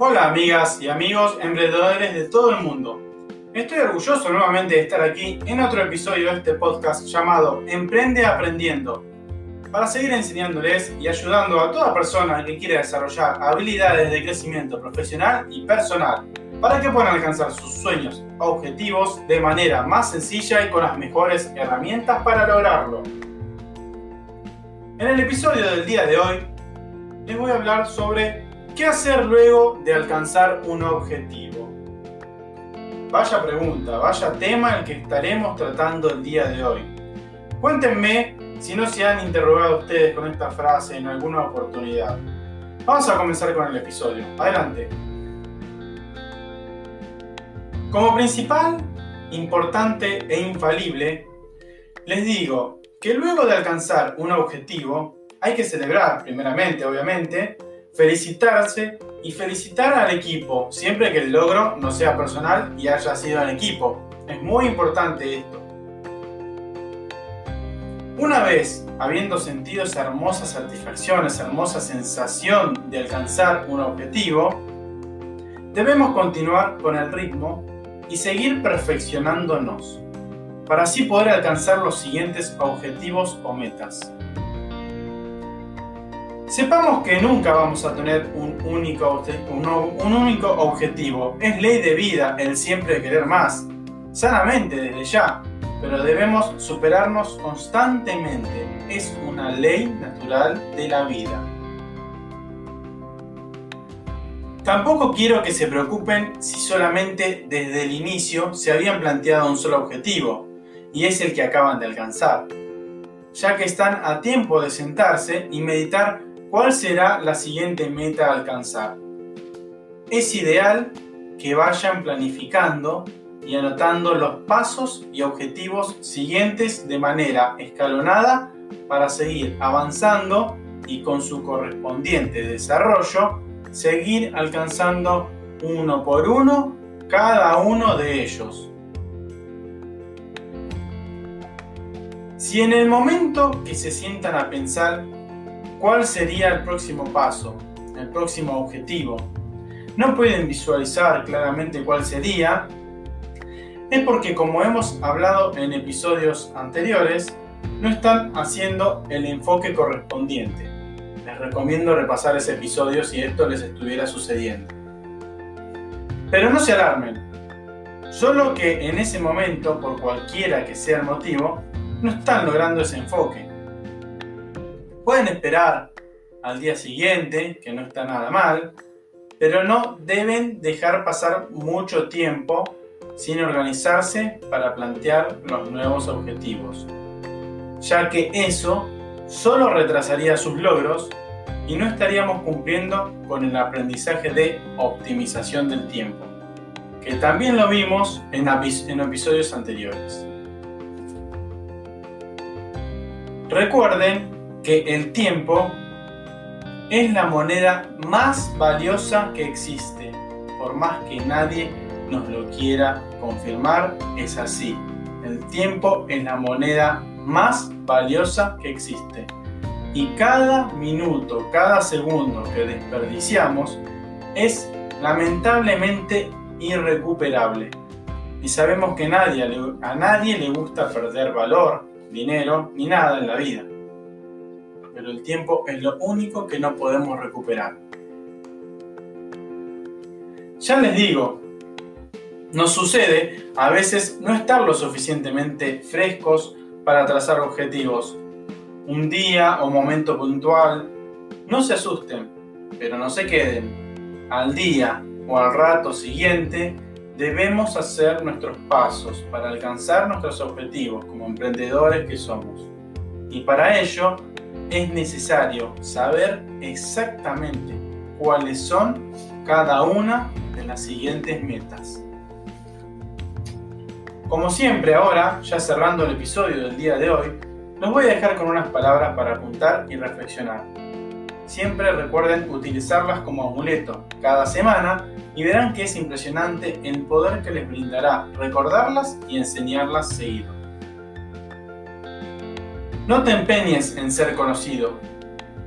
Hola amigas y amigos emprendedores de todo el mundo. Estoy orgulloso nuevamente de estar aquí en otro episodio de este podcast llamado Emprende Aprendiendo, para seguir enseñándoles y ayudando a toda persona que quiera desarrollar habilidades de crecimiento profesional y personal, para que puedan alcanzar sus sueños objetivos de manera más sencilla y con las mejores herramientas para lograrlo. En el episodio del día de hoy les voy a hablar sobre ¿Qué hacer luego de alcanzar un objetivo? Vaya pregunta, vaya tema el que estaremos tratando el día de hoy. Cuéntenme si no se han interrogado ustedes con esta frase en alguna oportunidad. Vamos a comenzar con el episodio. Adelante. Como principal, importante e infalible, les digo que luego de alcanzar un objetivo, hay que celebrar, primeramente, obviamente, felicitarse y felicitar al equipo, siempre que el logro no sea personal y haya sido en equipo. Es muy importante esto. Una vez habiendo sentido esa hermosa satisfacción, esa hermosa sensación de alcanzar un objetivo, debemos continuar con el ritmo y seguir perfeccionándonos para así poder alcanzar los siguientes objetivos o metas. Sepamos que nunca vamos a tener un único, un, único objetivo. Es ley de vida el siempre querer más. Sanamente desde ya. Pero debemos superarnos constantemente. Es una ley natural de la vida. Tampoco quiero que se preocupen si solamente desde el inicio se habían planteado un solo objetivo, y es el que acaban de alcanzar, ya que están a tiempo de sentarse y meditar ¿Cuál será la siguiente meta a alcanzar? Es ideal que vayan planificando y anotando los pasos y objetivos siguientes de manera escalonada para seguir avanzando y con su correspondiente desarrollo seguir alcanzando uno por uno cada uno de ellos. Si en el momento que se sientan a pensar ¿Cuál sería el próximo paso? El próximo objetivo. No pueden visualizar claramente cuál sería. Es porque como hemos hablado en episodios anteriores, no están haciendo el enfoque correspondiente. Les recomiendo repasar ese episodio si esto les estuviera sucediendo. Pero no se alarmen. Solo que en ese momento, por cualquiera que sea el motivo, no están logrando ese enfoque Pueden esperar al día siguiente, que no está nada mal, pero no deben dejar pasar mucho tiempo sin organizarse para plantear los nuevos objetivos, ya que eso solo retrasaría sus logros y no estaríamos cumpliendo con el aprendizaje de optimización del tiempo, que también lo vimos en, episodios anteriores. Recuerden que el tiempo es la moneda más valiosa que existe. Por más que nadie nos lo quiera confirmar, es así. El tiempo es la moneda más valiosa que existe. Y cada minuto, cada segundo que desperdiciamos es lamentablemente irrecuperable. Y sabemos que a nadie le gusta perder valor, dinero ni nada en la vida pero el tiempo es lo único que no podemos recuperar. Ya les digo, nos sucede a veces no estar lo suficientemente frescos para trazar objetivos. Un día o momento puntual, no se asusten, pero no se queden. Al día o al rato siguiente debemos hacer nuestros pasos para alcanzar nuestros objetivos como emprendedores que somos. Y para ello es necesario saber exactamente cuáles son cada una de las siguientes metas. Como siempre ahora, ya cerrando el episodio del día de hoy, los voy a dejar con unas palabras para apuntar y reflexionar. Siempre recuerden utilizarlas como amuleto cada semana y verán que es impresionante el poder que les brindará recordarlas y enseñarlas seguido. No te empeñes en ser conocido,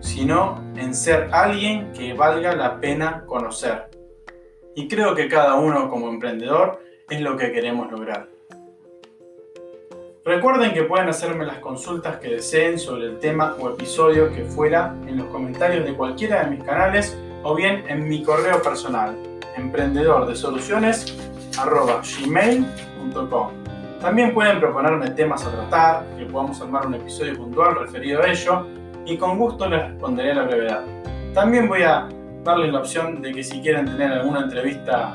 sino en ser alguien que valga la pena conocer. Y creo que cada uno como emprendedor es lo que queremos lograr. Recuerden que pueden hacerme las consultas que deseen sobre el tema o episodio que fuera en los comentarios de cualquiera de mis canales o bien en mi correo personal, emprendedordesoluciones.gmail.com también pueden proponerme temas a tratar, que podamos armar un episodio puntual referido a ello, y con gusto les responderé a la brevedad. También voy a darles la opción de que si quieren tener alguna entrevista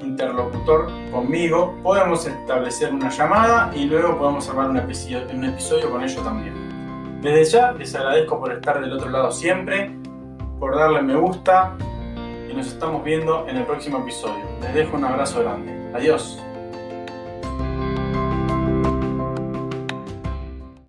interlocutor conmigo, podemos establecer una llamada y luego podemos armar un episodio, un episodio con ellos también. Desde ya les agradezco por estar del otro lado siempre, por darle me gusta y nos estamos viendo en el próximo episodio. Les dejo un abrazo grande. Adiós.